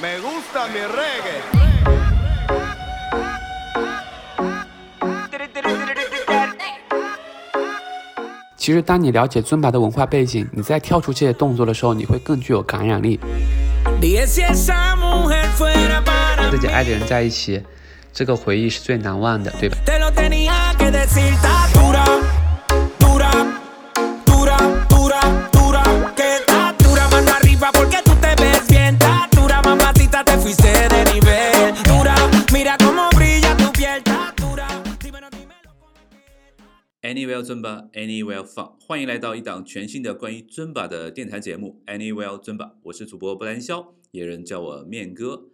Me gusta mi reggae. 其实，当你了解尊巴的文化背景，你在跳出这些动作的时候，你会更具有感染力。自己爱的人在一起，这个回忆是最难忘的，对吧？Anywhere 尊巴，Anywhere 放，欢迎来到一档全新的关于尊巴的电台节目 Anywhere 尊巴，我是主播布兰肖，也有人叫我面哥。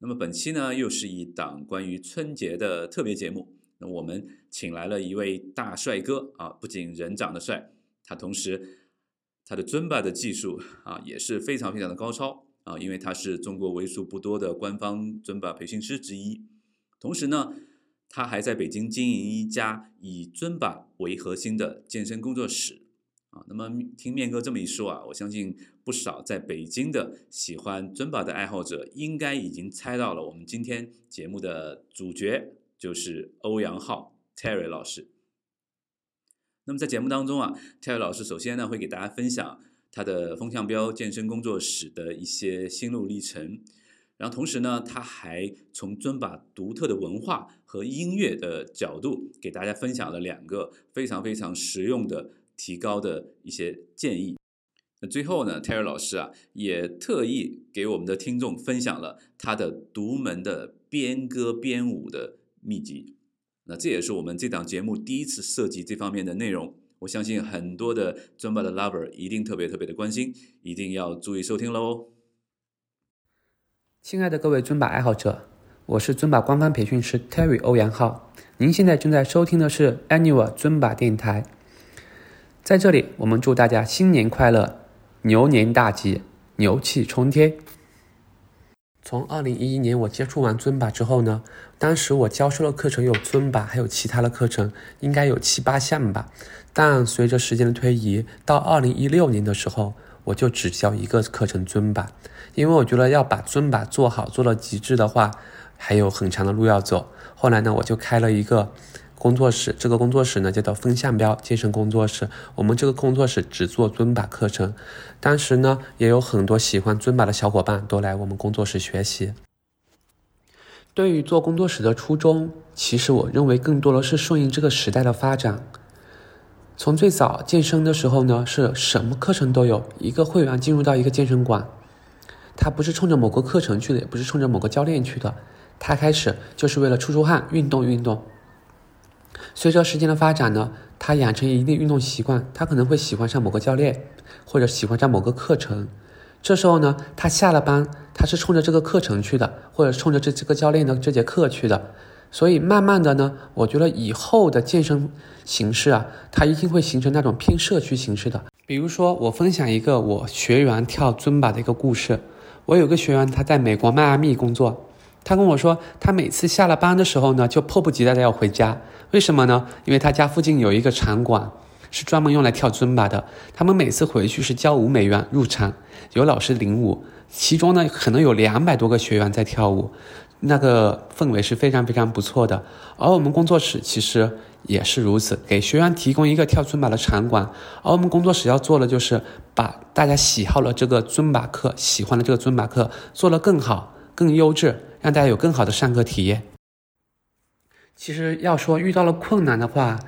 那么本期呢，又是一档关于春节的特别节目。那我们请来了一位大帅哥啊，不仅人长得帅，他同时他的尊巴的技术啊也是非常非常的高超啊，因为他是中国为数不多的官方尊巴培训师之一。同时呢，他还在北京经营一家以尊巴为核心的健身工作室啊。那么听面哥这么一说啊，我相信不少在北京的喜欢尊巴的爱好者，应该已经猜到了我们今天节目的主角就是欧阳浩 Terry 老师。那么在节目当中啊，Terry 老师首先呢会给大家分享他的风向标健身工作室的一些心路历程。然后同时呢，他还从尊巴独特的文化和音乐的角度，给大家分享了两个非常非常实用的提高的一些建议。那最后呢，Terry 老师啊，也特意给我们的听众分享了他的独门的编歌编舞的秘籍。那这也是我们这档节目第一次涉及这方面的内容。我相信很多的尊巴的 lover 一定特别特别的关心，一定要注意收听喽。亲爱的各位尊巴爱好者，我是尊巴官方培训师 Terry 欧阳浩。您现在正在收听的是 Annual 尊巴电台。在这里，我们祝大家新年快乐，牛年大吉，牛气冲天。从二零一一年我接触完尊巴之后呢，当时我教授的课程有尊巴，还有其他的课程，应该有七八项吧。但随着时间的推移，到二零一六年的时候，我就只教一个课程尊巴，因为我觉得要把尊巴做好做到极致的话，还有很长的路要走。后来呢，我就开了一个工作室，这个工作室呢叫做风向标健身工作室。我们这个工作室只做尊巴课程，当时呢也有很多喜欢尊巴的小伙伴都来我们工作室学习。对于做工作室的初衷，其实我认为更多的是顺应这个时代的发展。从最早健身的时候呢，是什么课程都有，一个会员进入到一个健身馆，他不是冲着某个课程去的，也不是冲着某个教练去的，他开始就是为了出出汗、运动运动。随着时间的发展呢，他养成一定运动习惯，他可能会喜欢上某个教练，或者喜欢上某个课程。这时候呢，他下了班，他是冲着这个课程去的，或者冲着这这个教练的这节课去的。所以慢慢的呢，我觉得以后的健身形式啊，它一定会形成那种偏社区形式的。比如说，我分享一个我学员跳尊巴的一个故事。我有个学员，他在美国迈阿密工作，他跟我说，他每次下了班的时候呢，就迫不及待的要回家。为什么呢？因为他家附近有一个场馆，是专门用来跳尊巴的。他们每次回去是交五美元入场，有老师领舞，其中呢可能有两百多个学员在跳舞。那个氛围是非常非常不错的，而我们工作室其实也是如此，给学员提供一个跳尊巴的场馆。而我们工作室要做的就是把大家喜好的这个尊巴课、喜欢的这个尊巴课做得更好、更优质，让大家有更好的上课体验。其实要说遇到了困难的话，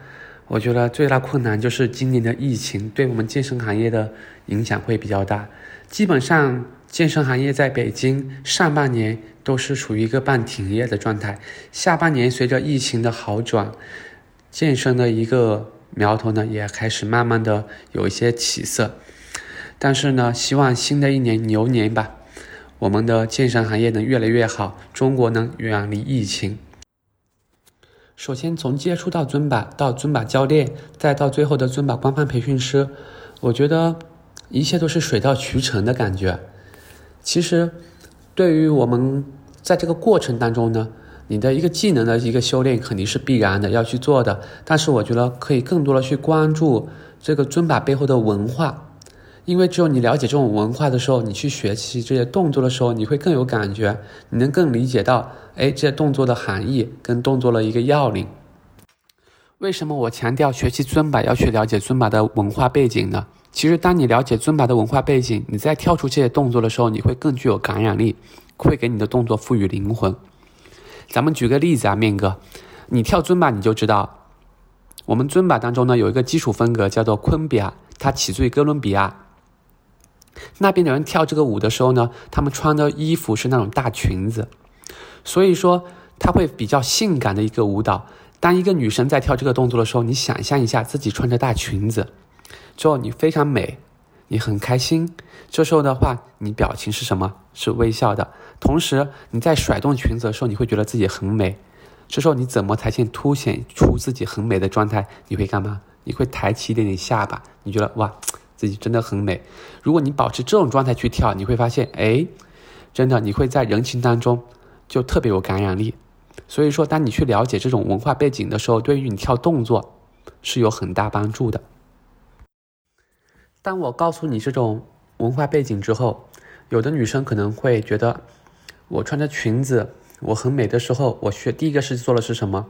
我觉得最大困难就是今年的疫情对我们健身行业的影响会比较大。基本上，健身行业在北京上半年都是处于一个半停业的状态，下半年随着疫情的好转，健身的一个苗头呢也开始慢慢的有一些起色。但是呢，希望新的一年牛年吧，我们的健身行业能越来越好，中国能远离疫情。首先，从接触到尊巴到尊巴教练，再到最后的尊巴官方培训师，我觉得一切都是水到渠成的感觉。其实，对于我们在这个过程当中呢，你的一个技能的一个修炼肯定是必然的要去做的。但是，我觉得可以更多的去关注这个尊巴背后的文化，因为只有你了解这种文化的时候，你去学习这些动作的时候，你会更有感觉，你能更理解到，哎，这些动作的含义跟动作的一个要领。为什么我强调学习尊巴要去了解尊巴的文化背景呢？其实，当你了解尊巴的文化背景，你在跳出这些动作的时候，你会更具有感染力，会给你的动作赋予灵魂。咱们举个例子啊，面哥，你跳尊巴你就知道，我们尊巴当中呢有一个基础风格叫做昆比亚，它起自于哥伦比亚。那边的人跳这个舞的时候呢，他们穿的衣服是那种大裙子，所以说它会比较性感的一个舞蹈。当一个女生在跳这个动作的时候，你想象一下自己穿着大裙子，之后你非常美，你很开心。这时候的话，你表情是什么？是微笑的。同时你在甩动裙子的时候，你会觉得自己很美。这时候你怎么才先凸显出自己很美的状态？你会干嘛？你会抬起一点点下巴，你觉得哇，自己真的很美。如果你保持这种状态去跳，你会发现，哎，真的你会在人群当中就特别有感染力。所以说，当你去了解这种文化背景的时候，对于你跳动作是有很大帮助的。当我告诉你这种文化背景之后，有的女生可能会觉得，我穿着裙子，我很美的时候，我学第一个是做的是什么？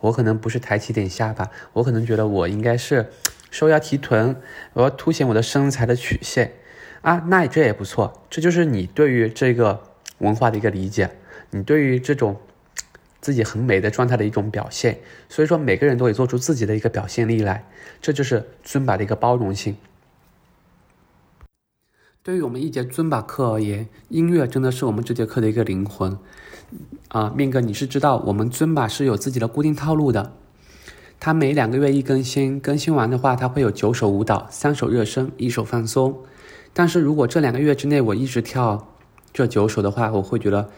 我可能不是抬起点下巴，我可能觉得我应该是收腰提臀，我要凸显我的身材的曲线啊。那这也不错，这就是你对于这个文化的一个理解，你对于这种。自己很美的状态的一种表现，所以说每个人都会做出自己的一个表现力来，这就是尊巴的一个包容性。对于我们一节尊巴课而言，音乐真的是我们这节课的一个灵魂。啊，面哥，你是知道我们尊巴是有自己的固定套路的，它每两个月一更新，更新完的话，它会有九首舞蹈，三首热身，一首放松。但是如果这两个月之内我一直跳这九首的话，我会觉得。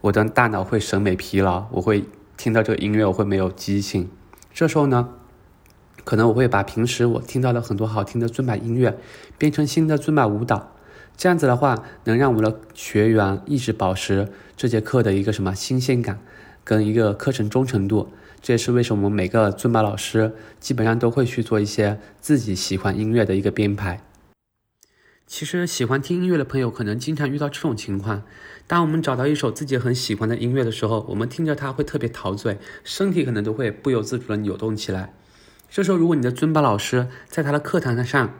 我的大脑会审美疲劳，我会听到这个音乐，我会没有激情。这时候呢，可能我会把平时我听到的很多好听的尊巴音乐变成新的尊巴舞蹈。这样子的话，能让我们的学员一直保持这节课的一个什么新鲜感，跟一个课程忠诚度。这也是为什么我们每个尊巴老师基本上都会去做一些自己喜欢音乐的一个编排。其实喜欢听音乐的朋友可能经常遇到这种情况：当我们找到一首自己很喜欢的音乐的时候，我们听着它会特别陶醉，身体可能都会不由自主的扭动起来。这时候，如果你的尊巴老师在他的课堂上，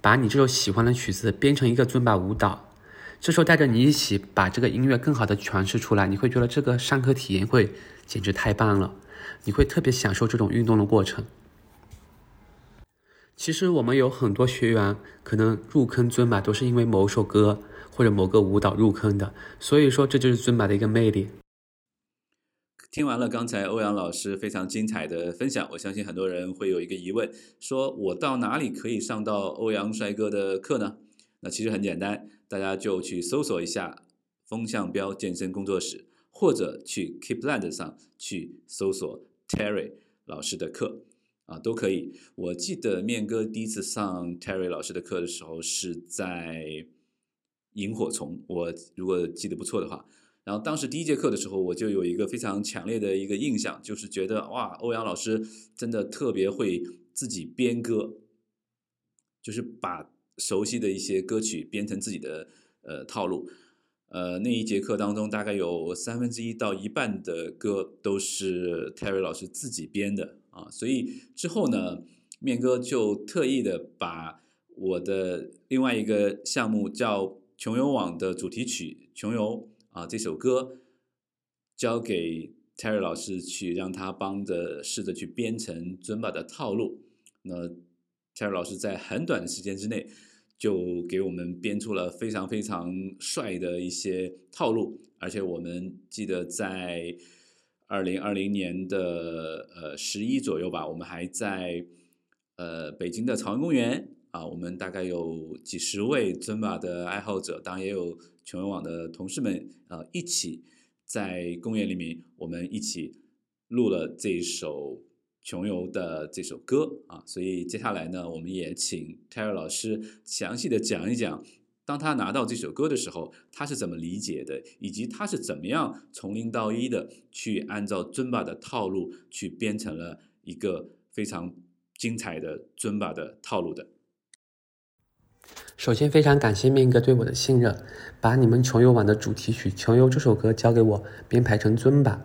把你这首喜欢的曲子编成一个尊巴舞蹈，这时候带着你一起把这个音乐更好的诠释出来，你会觉得这个上课体验会简直太棒了，你会特别享受这种运动的过程。其实我们有很多学员可能入坑尊巴都是因为某首歌或者某个舞蹈入坑的，所以说这就是尊巴的一个魅力。听完了刚才欧阳老师非常精彩的分享，我相信很多人会有一个疑问：说我到哪里可以上到欧阳帅哥的课呢？那其实很简单，大家就去搜索一下风向标健身工作室，或者去 Keepland 上去搜索 Terry 老师的课。啊，都可以。我记得面哥第一次上 Terry 老师的课的时候是在萤火虫，我如果记得不错的话。然后当时第一节课的时候，我就有一个非常强烈的一个印象，就是觉得哇，欧阳老师真的特别会自己编歌，就是把熟悉的一些歌曲编成自己的呃套路。呃，那一节课当中，大概有三分之一到一半的歌都是 Terry 老师自己编的。啊，所以之后呢，面哥就特意的把我的另外一个项目叫《穷游网》的主题曲《穷游》啊这首歌交给 Terry 老师去，让他帮着试着去编成尊巴的套路。那 Terry 老师在很短的时间之内就给我们编出了非常非常帅的一些套路，而且我们记得在。二零二零年的呃十一左右吧，我们还在呃北京的朝阳公园啊，我们大概有几十位尊巴的爱好者，当然也有全网的同事们啊，一起在公园里面，我们一起录了这一首穷游的这首歌啊，所以接下来呢，我们也请 Terry 老师详细的讲一讲。当他拿到这首歌的时候，他是怎么理解的，以及他是怎么样从零到一的去按照尊巴的套路去编成了一个非常精彩的尊巴的套路的。首先，非常感谢面哥对我的信任，把你们穷游网的主题曲《穷游》这首歌交给我编排成尊吧。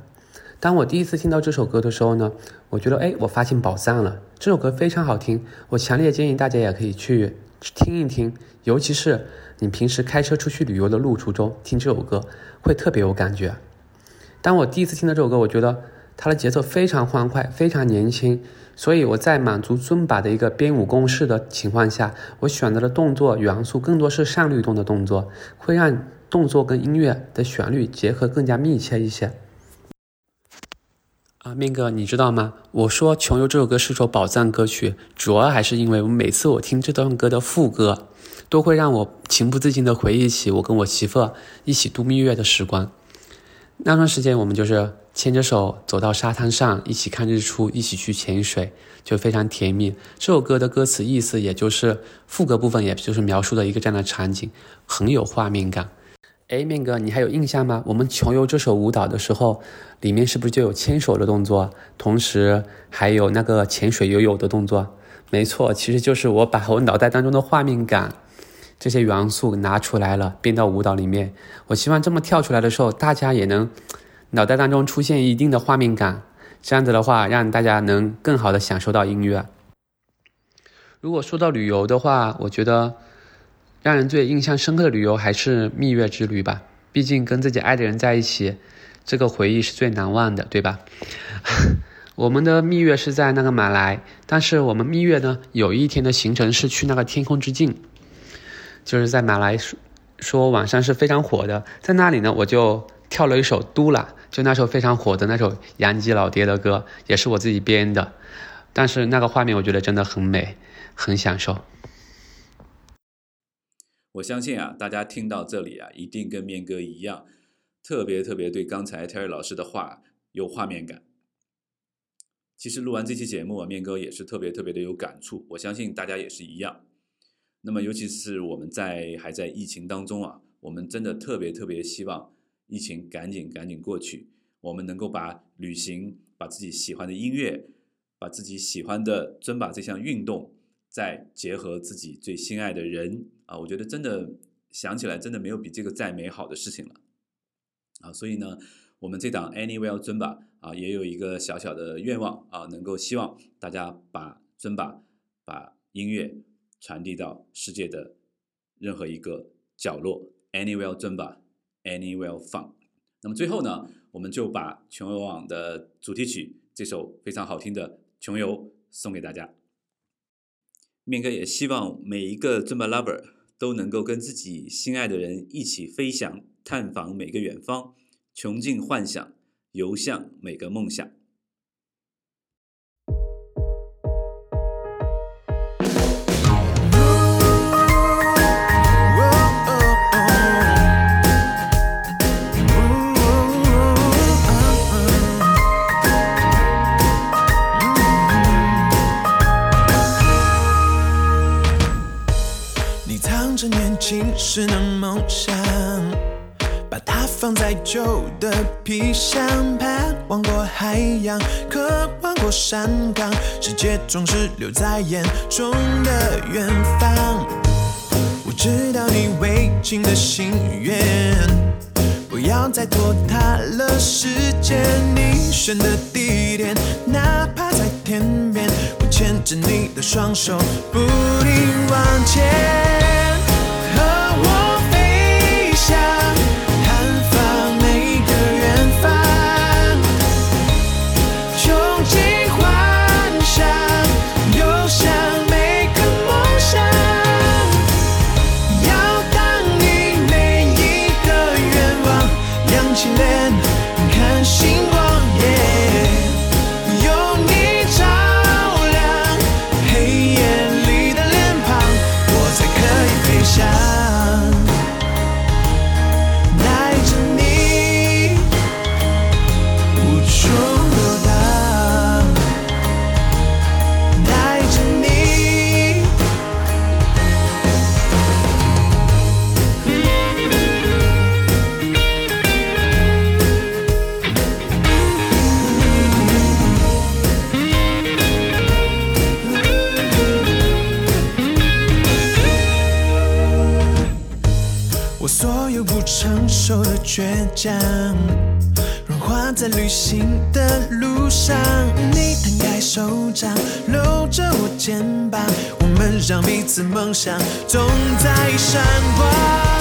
当我第一次听到这首歌的时候呢，我觉得哎，我发现宝藏了。这首歌非常好听，我强烈建议大家也可以去听一听，尤其是你平时开车出去旅游的路途中听这首歌，会特别有感觉。当我第一次听到这首歌，我觉得它的节奏非常欢快，非常年轻。所以我在满足尊巴的一个编舞公式的情况下，我选择的动作元素更多是上律动的动作，会让动作跟音乐的旋律结合更加密切一些。啊，面哥，你知道吗？我说《穷游》这首歌是首宝藏歌曲，主要还是因为我每次我听这段歌的副歌，都会让我情不自禁的回忆起我跟我媳妇一起度蜜月的时光。那段时间，我们就是牵着手走到沙滩上，一起看日出，一起去潜水，就非常甜蜜。这首歌的歌词意思，也就是副歌部分，也就是描述了一个这样的场景，很有画面感。哎，面哥，你还有印象吗？我们穷游这首舞蹈的时候，里面是不是就有牵手的动作，同时还有那个潜水游泳的动作？没错，其实就是我把我脑袋当中的画面感。这些元素拿出来了，编到舞蹈里面。我希望这么跳出来的时候，大家也能脑袋当中出现一定的画面感。这样子的话，让大家能更好的享受到音乐。如果说到旅游的话，我觉得让人最印象深刻的旅游还是蜜月之旅吧。毕竟跟自己爱的人在一起，这个回忆是最难忘的，对吧？我们的蜜月是在那个马来，但是我们蜜月呢，有一天的行程是去那个天空之镜。就是在马来说网上是非常火的，在那里呢，我就跳了一首《嘟啦》，就那首非常火的那首杨吉老爹的歌，也是我自己编的。但是那个画面我觉得真的很美，很享受。我相信啊，大家听到这里啊，一定跟面哥一样，特别特别对刚才 Terry 老师的话有画面感。其实录完这期节目啊，面哥也是特别特别的有感触，我相信大家也是一样。那么，尤其是我们在还在疫情当中啊，我们真的特别特别希望疫情赶紧赶紧过去，我们能够把旅行、把自己喜欢的音乐、把自己喜欢的尊把这项运动，再结合自己最心爱的人啊，我觉得真的想起来真的没有比这个再美好的事情了啊！所以呢，我们这档 Anywhere 尊吧啊，也有一个小小的愿望啊，能够希望大家把尊吧把音乐。传递到世界的任何一个角落，Anywhere 尊吧，Anywhere fun。那么最后呢，我们就把穷游网的主题曲这首非常好听的《穷游》送给大家。面哥也希望每一个 Zumba lover 都能够跟自己心爱的人一起飞翔，探访每个远方，穷尽幻想，游向每个梦想。是那梦想，把它放在旧的皮箱，盼望过海洋，渴望过山岗，世界总是留在眼中的远方。我知道你未尽的心愿，不要再拖沓了时间。你选的地点，哪怕在天边，我牵着你的双手，不停往前。搂着我肩膀，我们让彼此梦想总在闪光。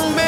long